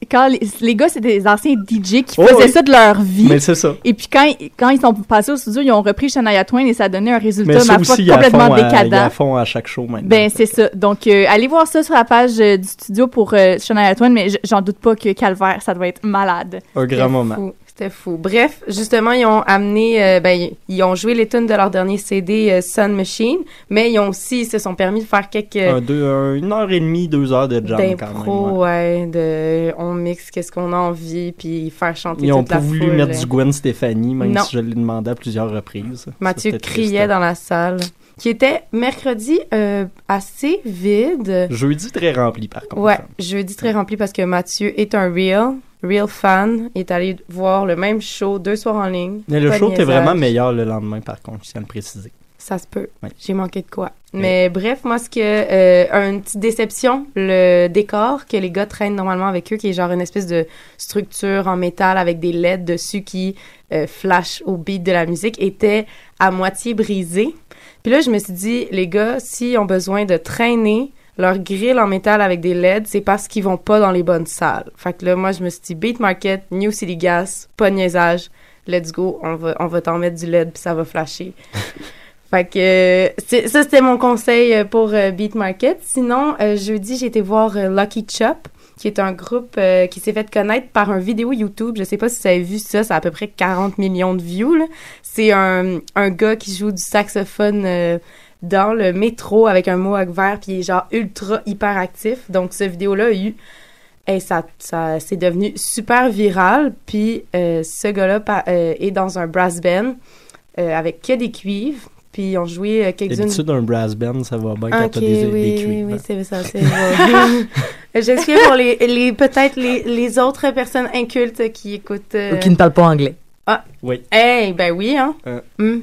quand les, les gars, c'était des anciens DJ qui Oh, faisaient oui. ça de leur vie. Mais c'est ça. Et puis quand, quand ils sont passés au studio, ils ont repris Shania Twain et ça a donné un résultat, Mais ma foi, aussi, il y a à complètement fond à- y a à décadent. fond à chaque show maintenant. Ben, c'est ça. Donc, euh, allez voir ça sur la page euh, du studio pour euh, Shania Twain, mais j'en doute pas que Calvaire, ça doit être malade. Un grand moment. fou. C'était fou. Bref, justement, ils ont amené, euh, ben, ils ont joué les tunes de leur dernier CD euh, Sun Machine, mais ils ont aussi, ils se sont permis de faire quelques Un, deux, un- une heure et demie, deux heures de jam quand même. ouais. ouais, de, on mixe qu'est-ce qu'on a envie, puis faire chanter Ils ont toute la pas voulu foule. mettre du Gwen Stefani, même Non. si je l'ai demandé à plusieurs reprises. Mathieu Ça, c'était triste. criait dans la salle, qui était mercredi euh, assez vide. Jeudi très rempli, par contre. Ouais, jeudi très rempli parce que Mathieu est un real, real fan. Est allé voir le même show deux soirs en ligne. Mais le show était vraiment meilleur le lendemain, par contre, je tiens à le préciser. Ça se peut. J'ai manqué de quoi. Mais bref, moi, ce que. Euh, une petite déception, le décor que les gars traînent normalement avec eux, qui est genre une espèce de structure en métal avec des LED dessus qui euh, flash au beat de la musique, était à moitié brisé. Puis là, je me suis dit, les gars, s'ils ont besoin de traîner leur grille en métal avec des LED, c'est parce qu'ils vont pas dans les bonnes salles. Fait que là, moi, je me suis dit, Beat Market, New City Gas, pas de niaisage, let's go, on va, on va t'en mettre du LED puis ça va flasher. <laughs> fait que euh, c'est- ça, c'était mon conseil euh, pour euh, Beat Market. Sinon, euh, jeudi, j'ai été voir euh, Lucky Chop, qui est un groupe qui s'est fait connaître par un vidéo YouTube. Je sais pas si vous avez vu ça, ça a à peu près 40 millions de views. C'est un, un gars qui joue du saxophone euh, dans le métro avec un mohawk vert, puis il est genre ultra hyper actif. Donc, ce vidéo-là a eu... Et ça, ça c'est devenu super viral. Puis euh, ce gars-là euh, est dans un brass band euh, avec que des cuivres. Puis ils ont joué euh, quelques-unes... D'habitude, un brass band, ça va bien quand Ok, t'as des, oui, des oui, cuivres. oui, c'est ça, c'est. <laughs> J'excuse pour les, les peut-être les, les autres personnes incultes qui écoutent. euh, Ou qui ne parlent pas anglais. Ah. Oui. Hey, ben oui, hein. Euh.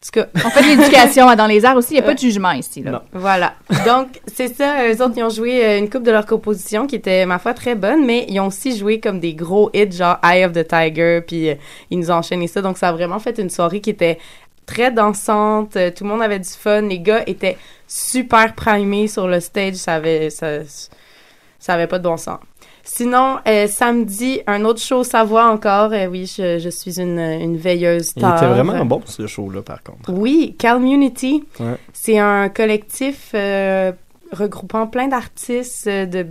En tout cas. On fait de l'éducation hein, dans les arts aussi. Il n'y a pas de jugement ici. Là. Voilà. Donc, c'est ça. Eux autres, ils ont joué euh, une coupe de leur composition qui était, ma foi, très bonne, mais ils ont aussi joué comme des gros hits, genre Eye of the Tiger, puis euh, ils nous ont enchaîné ça. Donc, ça a vraiment fait une soirée qui était très dansante. Euh, Tout le monde avait du fun. Les gars étaient super primés sur le stage. Ça avait, ça, ça avait pas de bon sens. Sinon, euh, samedi, un autre show Savoie encore. Euh, oui, je, je suis une, une veilleuse Il tard. était vraiment bon, ce show-là, par contre. Oui, Calmunity. Ouais. C'est un collectif euh, regroupant plein d'artistes euh, de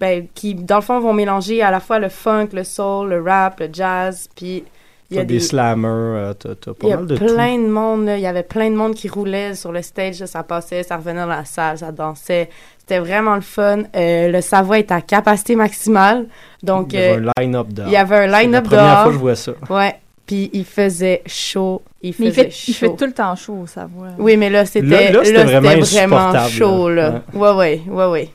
ben, qui, dans le fond, vont mélanger à la fois le funk, le soul, le rap, le jazz, puis il y a T'as des, des... slammers, euh, t'as t'as pas Il y a mal de plein de monde, là. il y avait plein de monde qui roulait sur le stage, là. ça passait, ça revenait dans la salle, ça dansait. C'était vraiment le fun. Euh, le Savoie est à capacité maximale, donc Il y avait euh, un line-up dehors. il y avait un C'est la line-up première dehors. fois que je vois ça. Ouais, puis il faisait chaud, il Mais faisait il fait, chaud. il fait tout le temps chaud au Savoie. Oui, mais là, c'était Là- là, c'était là, vraiment c'était vraiment insupportable, chaud, là. là. Ouais, ouais, ouais, ouais.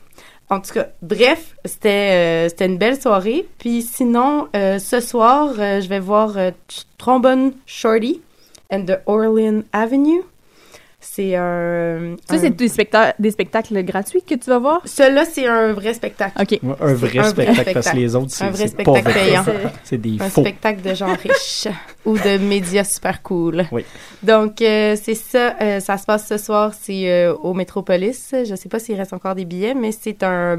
En tout cas, bref, c'était euh, c'était une belle soirée. Puis sinon, euh, ce soir, euh, je vais voir Trombone Shorty and the Orlean Avenue. C'est un... Ça, un- c'est des, specta- des spectacles gratuits que tu vas voir? Celui-là, c'est un vrai spectacle. OK. Ouais, un vrai spectacle, parce que les autres, Un c'est vrai c'est pas spectacle vrai. payant. C'est des un faux. spectacle de gens riches ou de médias super cool. Oui. Donc, euh, c'est ça. euh, ça se passe ce soir. C'est euh, au Métropolis. Je sais pas s'il reste encore des billets, mais c'est un,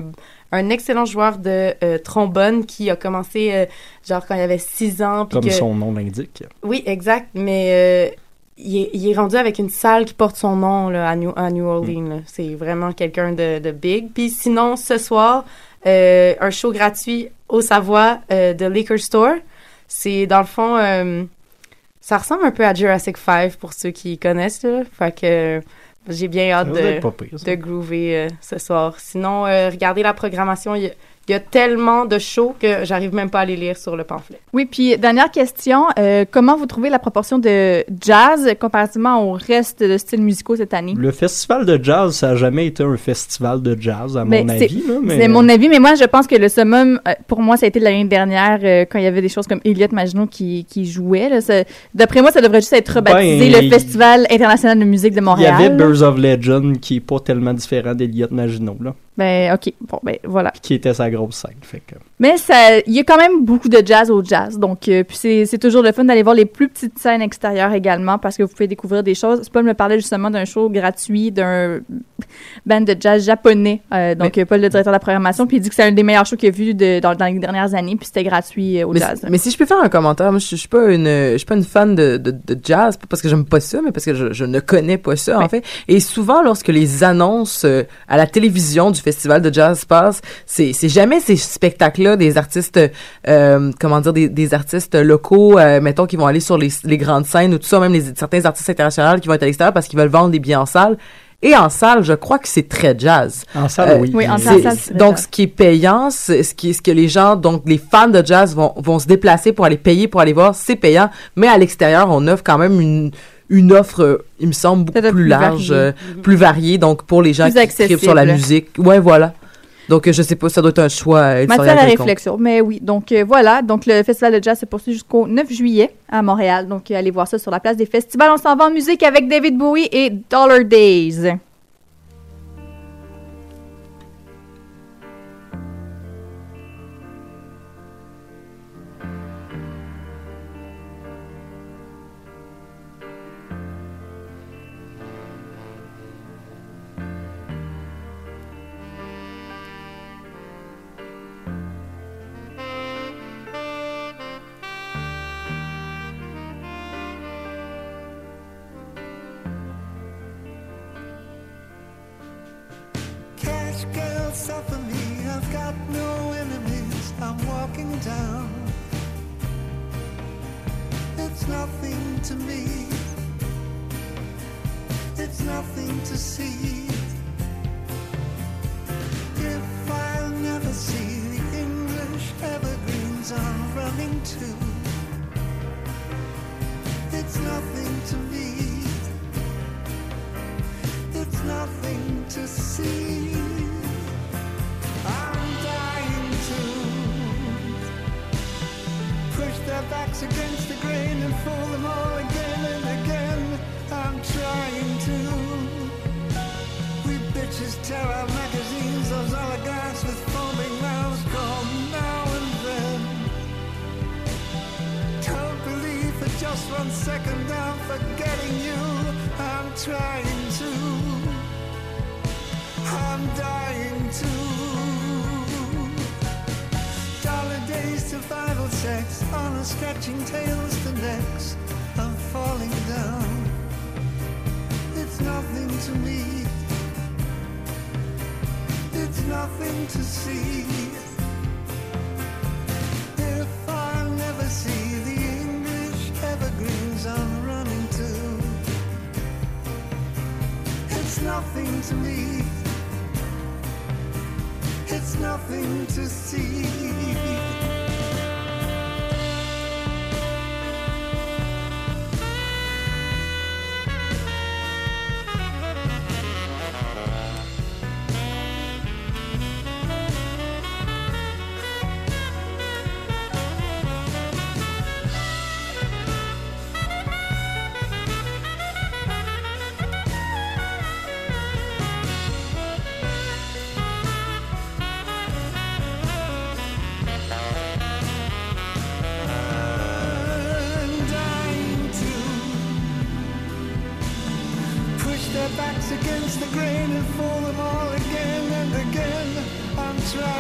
un excellent joueur de euh, trombone qui a commencé, euh, genre, quand il avait 6 ans. Comme que- son nom l'indique. Oui, exact. Mais euh, il, est, il est rendu avec une salle qui porte son nom là, à, New, à New Orleans. C'est vraiment quelqu'un de, de big. Puis sinon, ce soir, euh, un show gratuit au Savoie euh, de Liquor Store. C'est dans le fond, euh, ça ressemble un peu à Jurassic 5 pour ceux qui connaissent. Là. Fait que j'ai bien hâte de, pire, groover ce soir. Sinon, regardez la programmation. Il y, a, il y a tellement de shows que j'arrive même pas à les lire sur le pamphlet. Oui, puis dernière question, euh, comment vous trouvez la proportion de jazz comparativement au reste de styles musicaux cette année? Le festival de jazz, ça a jamais été un festival de jazz, à Ben, mon c'est- avis. là, mais... C'est mon avis, mais moi, je pense que le summum, euh, pour moi, ça a été l'année dernière, euh, quand il y avait des choses comme Elliott Maginot qui, qui jouait. là. Ça- D'après moi, ça devrait juste être rebaptisé Ben, le Festival international de musique de Il y Montréal. avait Birds of Legend, qui est pas tellement différent d'Eliott Maginot, là, Ben, OK. Bon, ben, voilà. qui était sa grosse scène. Fait que... Mais ça, il y a quand même beaucoup de jazz au jazz. Donc, euh, puis c'est, c'est toujours le fun d'aller voir les plus petites scènes extérieures également parce que vous pouvez découvrir des choses. Paul me parlait justement d'un show gratuit d'un band de jazz japonais. Euh, donc, euh, Paul, le directeur de la programmation, puis il dit que c'est un des meilleurs shows qu'il a vu de, dans, dans les dernières années, puis c'était gratuit euh, au mais, jazz. mais si je peux faire un commentaire, moi je, je suis pas une je suis pas une fan de, de, de jazz, pas parce que j'aime pas ça, mais parce que je, je ne connais pas ça en fait. Et souvent lorsque les annonces euh, à la télévision du festival de jazz passent, c'est c'est jamais ces spectacles là des artistes euh, comment dire des, des artistes locaux euh, mettons qui vont aller sur les, les grandes scènes ou tout ça même les certains artistes internationaux qui vont être à l'extérieur parce qu'ils veulent vendre des billets en salle. Et en salle, je crois que c'est très jazz. En salle, oui. Oui, en salle, c'est très donc, ce qui est payant, c'est ce qui, ce que les gens, donc les fans de jazz vont, vont se déplacer pour aller payer pour aller voir, c'est payant. Mais à l'extérieur, on offre quand même une, une offre, euh, il me semble, beaucoup plus, plus large, euh, plus variée. Donc, pour les gens Plus qui écrivent sur la musique. Ouais, voilà. Donc, euh, je sais pas, ça doit être un choix euh, Matière à réflexion. Mais oui, donc euh, voilà. Donc le festival de jazz se poursuit jusqu'au 9 juillet à Montréal. Donc allez voir ça sur la place des festivals. On s'en va en musique avec David Bowie et Dollar Days. Suffer me. I've got no enemies. I'm walking down. It's nothing to me. It's nothing to see. If I'll never see the English evergreens I'm running to, stretching tails to necks. I'm falling down. It's nothing to me. It's nothing to see. If I'll never see the English evergreens I'm running to, it's nothing to me. It's nothing to see. try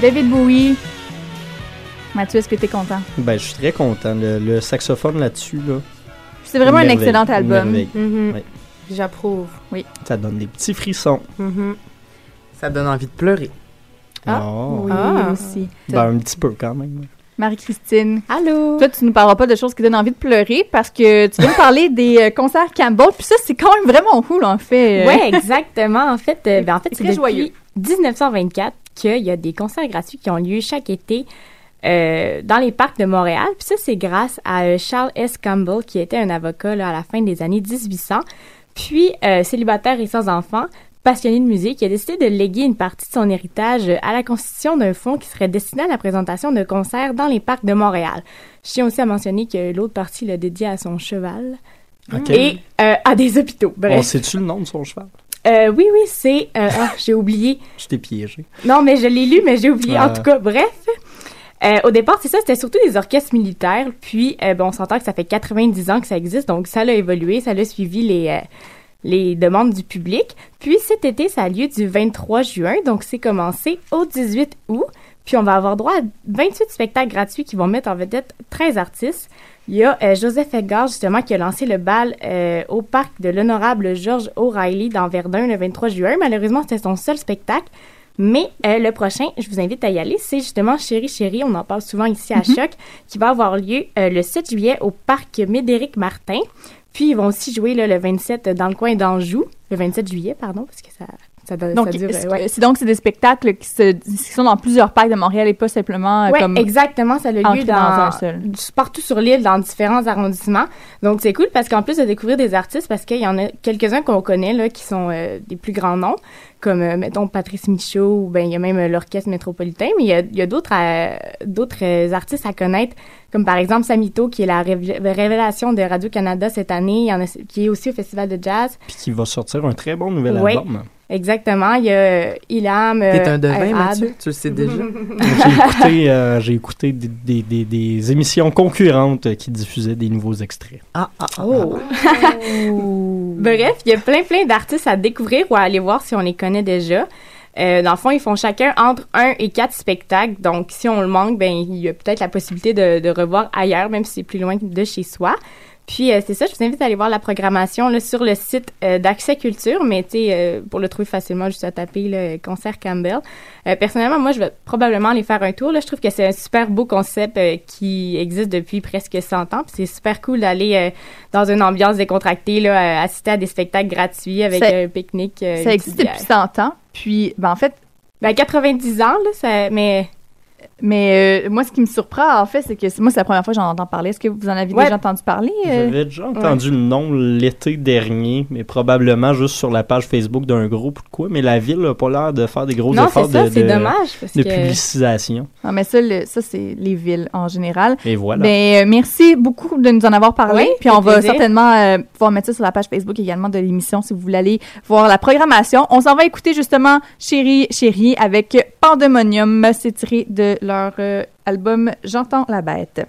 David Bowie. Mathieu, est-ce que t'es content? Ben, je suis très content. Le, le saxophone là-dessus, là. C'est vraiment un excellent album. Mhm. Ouais. J'approuve. Oui. Ça donne des petits frissons. Mhm. Ça donne envie de pleurer. Ah, Oh. oui, Ah. aussi. Ben, un petit peu quand même. Marie-Christine. Allô? Toi, tu nous parleras pas de choses qui donnent envie de pleurer parce que tu veux nous parler <laughs> des euh, concerts Campbell. Puis ça, c'est quand même vraiment cool, en fait. Euh, Ouais, exactement. En fait, euh, ben, en fait, c'est depuis joyeux. 1924 qu'il y a des concerts gratuits qui ont lieu chaque été euh, dans les parcs de Montréal. Puis ça, c'est grâce à euh, Charles S. Campbell, qui était un avocat là, à la fin des années 1800. Puis, euh, célibataire et sans enfant, passionné de musique, il a décidé de léguer une partie de son héritage à la constitution d'un fonds qui serait destiné à la présentation de concerts dans les parcs de Montréal. Je tiens aussi à mentionner que l'autre partie l'a dédié à son cheval et à des hôpitaux. On Bref. sait-tu le nom de son cheval? Euh, oui, oui, c'est... euh, ah, j'ai oublié. Je t'ai piégé. Non, mais je l'ai lu, mais j'ai oublié. Ah. En tout cas, bref. Euh, au départ, c'est ça, c'était surtout des orchestres militaires. Puis, euh, bon, on s'entend que ça fait 90 ans que ça existe, donc ça l'a évolué, ça l'a suivi les, euh, les demandes du public. Puis, cet été, ça a lieu du 23 juin, donc c'est commencé au 18 août. Puis, on va avoir droit à 28 spectacles gratuits qui vont mettre en vedette 13 artistes. Il y a euh, Joseph Edgar, justement, qui a lancé le bal euh, au parc de l'honorable George O'Reilly dans Verdun le 23 juin. Malheureusement, c'était son seul spectacle. Mais euh, le prochain, je vous invite à y aller, c'est justement Chéri Chéri, on en parle souvent ici à Choc, qui va avoir lieu le 7 juillet au parc Médéric Martin. Puis ils vont aussi jouer là, le 27 dans le coin d'Anjou, le 27 juillet, pardon, parce que ça, ça, Donc, ça ouais. c'est donc c'est des spectacles qui, se, qui sont dans plusieurs parcs de Montréal et pas simplement euh, Ouais, comme exactement, ça a lieu dans, dans un seul. partout sur l'île, dans différents arrondissements. Donc c'est cool parce qu'en plus de découvrir des artistes, parce qu'il y en a quelques-uns qu'on connaît là, qui sont euh, des plus grands noms, comme euh, mettons Patrice Michaud ou ben il y a même euh, l'orchestre métropolitain, mais il y a, il y a d'autres euh, d'autres artistes à connaître, comme par exemple Samito qui est la rév- révélation de Radio Canada cette année, il y en a qui est aussi au festival de jazz. Puis qui va sortir un très bon nouvel album. Exactement, il y a euh, Ilham. T'es euh, un devin. Mathieu? Tu le sais <laughs> déjà? J'ai écouté, euh, j'ai écouté des, des- des- des émissions concurrentes qui diffusaient des nouveaux extraits. Ah, ah, Oh. <laughs> Bref, il y a plein, plein d'artistes à découvrir ou à aller voir si on les connaît déjà. Euh, dans le fond, ils font chacun entre un et quatre spectacles. Donc, si on le manque, ben, il y a peut-être la possibilité de, de revoir ailleurs, même si c'est plus loin de chez soi. Puis, euh, c'est ça, je vous invite à aller voir la programmation là, sur le site euh, d'Accès Culture, mais tu sais, euh, pour le trouver facilement, juste à taper le concert Campbell. Euh, personnellement, moi, je vais probablement aller faire un tour. Là. Je trouve que c'est un super beau concept euh, qui existe depuis presque 100 ans. Puis c'est super cool d'aller euh, dans une ambiance décontractée, là, assister à des spectacles gratuits avec Ça- un pique-nique. ça existe depuis bière. 100 ans. Puis, ben, en fait. Ben, 90 ans, là, ça, mais. Mais euh, moi, ce qui me surprend, en fait, c'est que c'est- moi, c'est la première fois que j'en entends parler. Est-ce que vous en avez Ouais. déjà entendu parler? euh? J'avais déjà entendu le nom l'été dernier, mais probablement juste sur la page Facebook d'un groupe ou de quoi. Mais la ville n'a pas l'air de faire des gros Non, efforts c'est ça, de, c'est de- dommage, parce de que- publicisation. Non, mais ça, le- ça c'est les villes en général. Et voilà. Ben, euh, merci beaucoup de nous en avoir parlé. Oui, puis on va plaisir. certainement euh, pouvoir mettre ça sur la page Facebook également de l'émission si vous voulez aller voir la programmation. On s'en va écouter justement Chérie, Chérie avec Pandemonium. C'est tiré de leur euh, album J'entends la bête.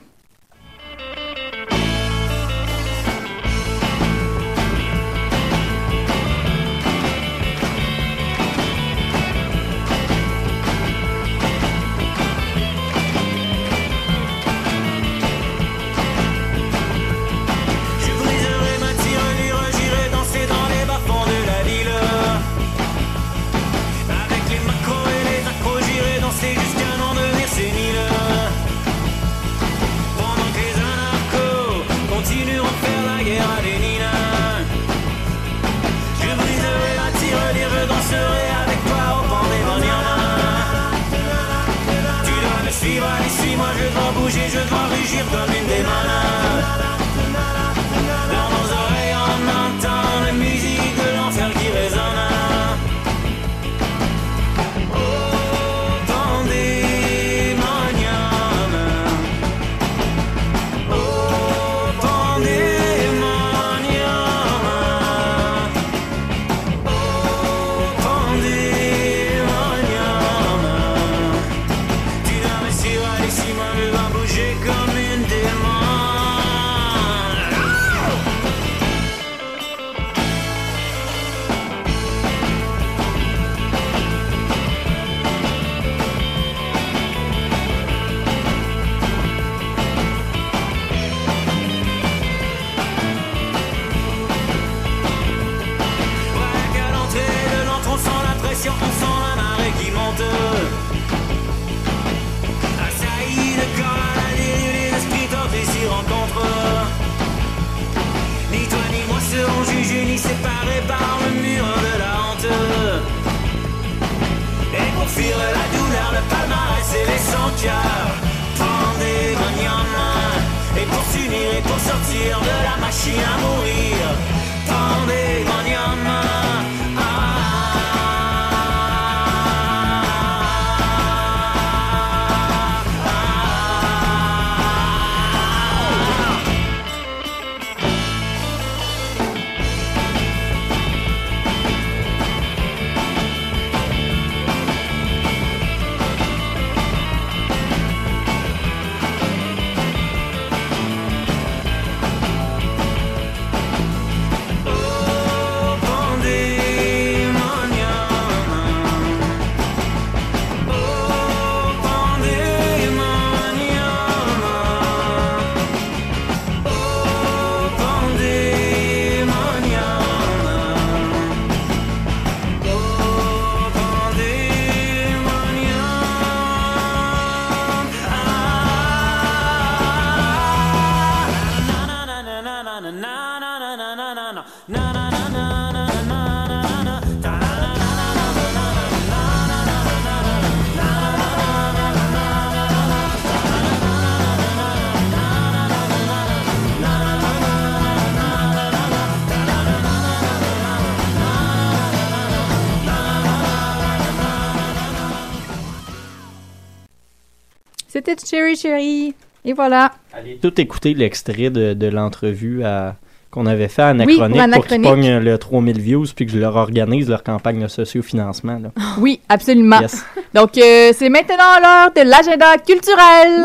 Cherry. Et voilà. Tout écouter l'extrait de, de l'entrevue à- qu'on avait fait à Oui, Anachronique pour pour, qu'ils Anachronique. pognent le 3000 views puis que je leur organise leur campagne de sociofinancement. Là. <laughs> Oui, absolument. Yes. Donc, euh, c'est maintenant l'heure de l'agenda culturel.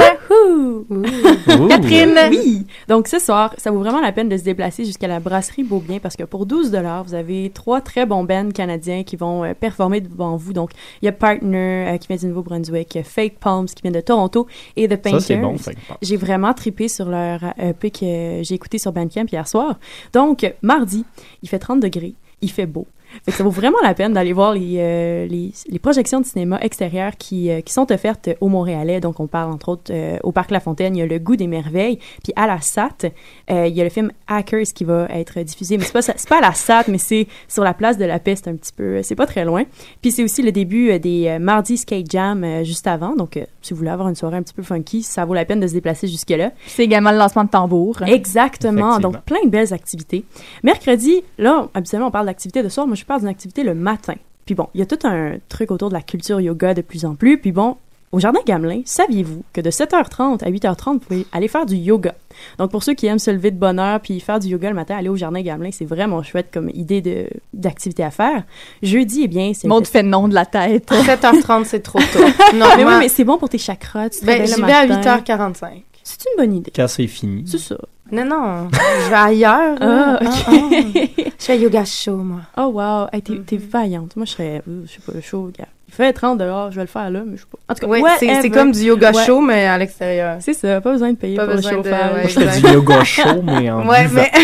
Catherine? Oui. Donc ce soir, ça vaut vraiment la peine de se déplacer jusqu'à la brasserie Beaubien parce que pour 12 dollars, vous avez trois très bons bands canadiens qui vont euh, performer devant vous. Donc il y a Partner euh, qui vient du Nouveau-Brunswick, il y a Fake Palms qui vient de Toronto et The Painters. Ça, c'est bon, Fake Palms. J'ai vraiment trippé sur leur EP que j'ai écouté sur Bandcamp hier soir. Donc mardi, il fait 30 degrés, il fait beau. Fait que ça vaut vraiment la peine d'aller voir les, euh, les, les projections de cinéma extérieures qui, euh, qui sont offertes au Montréalais. Donc, on parle entre autres euh, au Parc La Fontaine, il y a Le Goût des Merveilles. Puis à la SAT, euh, il y a le film Hackers qui va être diffusé. Mais c'est pas, c'est pas à la SAT, mais c'est sur la place de la paix, c'est un petit peu, c'est pas très loin. Puis c'est aussi le début euh, des euh, Mardi Skate Jam euh, juste avant. Donc, euh, si vous voulez avoir une soirée un petit peu funky, ça vaut la peine de se déplacer jusque-là. C'est également le lancement de tambour. Exactement. Donc, plein de belles activités. Mercredi, là, habituellement, on parle d'activité de soir. Moi, je parle d'une activité le matin. Puis bon, il y a tout un truc autour de la culture yoga de plus en plus. Puis bon, au Jardin Gamelin, saviez-vous que de 7h30 à 8h30, vous pouvez aller faire du yoga? Donc, pour ceux qui aiment se lever de bonne heure puis faire du yoga le matin, aller au Jardin Gamelin, c'est vraiment chouette comme idée de- d'activité à faire. Jeudi, eh bien, c'est... Maud fait non de la tête. 7h30, c'est trop tôt. Non, <laughs> mais oui, mais c'est bon pour tes chakras. Tu te Ben, j'y vais à matin. 8h45. C'est une bonne idée. Quand c'est fini. C'est ça. Non, non, je vais ailleurs. Ah, ok. Ah, ah. Je fais yoga chaud, moi. Oh wow, hey, t'es, t'es vaillante. Moi, je serais, euh, je sais pas, chaud, gars. Il fait 30 dehors, je vais le faire là, mais je sais pas. En tout cas, Ouais, c'est- comme du yoga Ouais. chaud, mais à l'extérieur. C'est ça, pas besoin de payer Pas pour le de- chauffage. ouais, Moi, je fais du yoga chaud, mais en Ouais, mais... <laughs>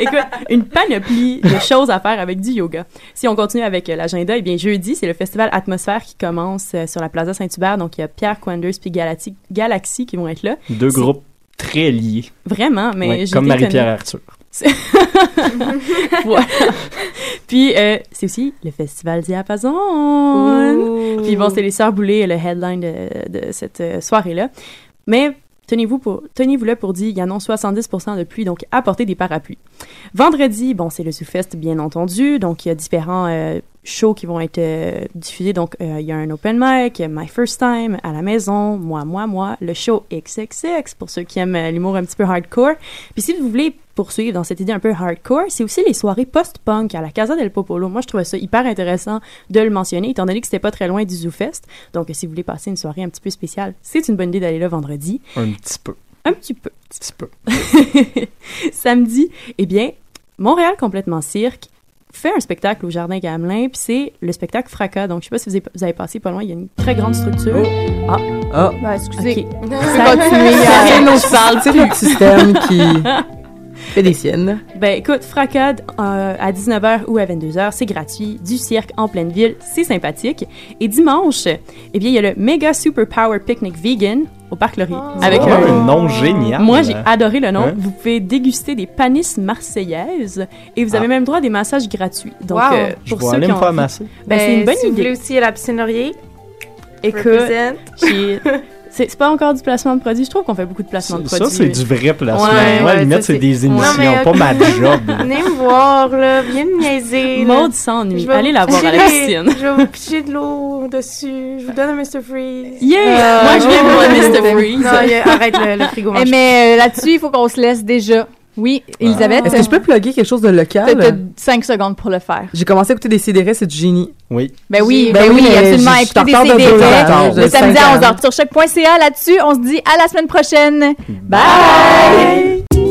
Écoute, une panoplie de choses à faire avec du yoga. Si on continue avec euh, l'agenda, eh bien, jeudi, c'est le festival Atmosphère qui commence euh, sur la Plaza Saint-Hubert. Donc, il y a Pierre Quanders puis Galati- Galaxy qui vont être là. Deux groupes très liés. Vraiment, mais Ouais, comme Marie-Pierre. Arthur. <laughs> Voilà. Puis, euh, c'est aussi le festival Diapason. Puis bon, c'est les Sœurs Boulay, le headline de, de cette euh, soirée-là. Mais tenez-vous pour, tenez-vous là pour dire, il y en a 70% de pluie, donc apportez des parapluies. Vendredi, bon, c'est le ZooFest, bien entendu. Donc, il y a différents euh, shows qui vont être euh, diffusés. Donc, euh, il y a un open mic, My First Time, à la maison, moi, moi, moi, le show XXX, pour ceux qui aiment l'humour un petit peu hardcore. Puis si vous voulez poursuivre dans cette idée un peu hardcore, c'est aussi les soirées post-punk à la Casa del Popolo. Moi, je trouvais ça hyper intéressant de le mentionner, étant donné que c'était pas très loin du ZooFest. Donc, si vous voulez passer une soirée un petit peu spéciale, c'est une bonne idée d'aller là vendredi. Un petit peu. Un petit peu. Petit peu. <laughs> Samedi, eh bien, Montréal complètement cirque fait un spectacle au Jardin Gamelin, puis c'est le spectacle Fracas. Donc, je sais pas si vous avez, vous avez passé pas loin, il y a une très grande structure. Ah, Ah. Ben, excusez. Ok. peux continuer à- C'est notre salle, c'est notre système qui <laughs> fait des siennes. Ben écoute, Fracade euh, à 19h ou à 22h, c'est gratuit, du cirque en pleine ville, c'est sympathique. Et dimanche, eh bien, il y a le Mega Super Power Picnic Vegan au Parc Laurier. avec Oh, un un nom génial. Moi, j'ai adoré le nom. Hein? Vous pouvez déguster des panisses marseillaises et vous avez Ah. même droit à des massages gratuits. Donc, Wow. euh, Je pour vais ceux aller qui me faire masser. Ben, c'est une bonne si vous idée. voulez aussi à la piscine Laurier. Écoute, j'ai- c'est pas encore du placement de produit. Je trouve qu'on fait beaucoup de placement de Ça, produits. c'est du vrai placement. Ouais, Moi, à la ouais, limite, ça, c'est des Non, émissions, mais, pas ma <laughs> job. Venez me voir, là. Viens me niaiser. là. Maud s'ennuie. Je vais Allez la voir à la piscine. Je vais vous pitcher de l'eau dessus. Je vous donne un Mr. Freeze. Yeah! Euh, Moi, je viens pour le Mr. Freeze. Non, arrête le, le frigo. Eh, mais euh, là-dessus, il faut qu'on se laisse déjà. Oui, Elisabeth. Est-ce que je peux plugger quelque chose de T'as local? 5 secondes pour le faire. J'ai commencé à écouter des CDR, c'est du génie. Oui. Ben oui, Ben ben, oui, absolument. Écoutez des t'en parle de CD deux heures, le samedi à ans. 11h sur choc.ca. Là-dessus, on se dit à la semaine prochaine. Bye!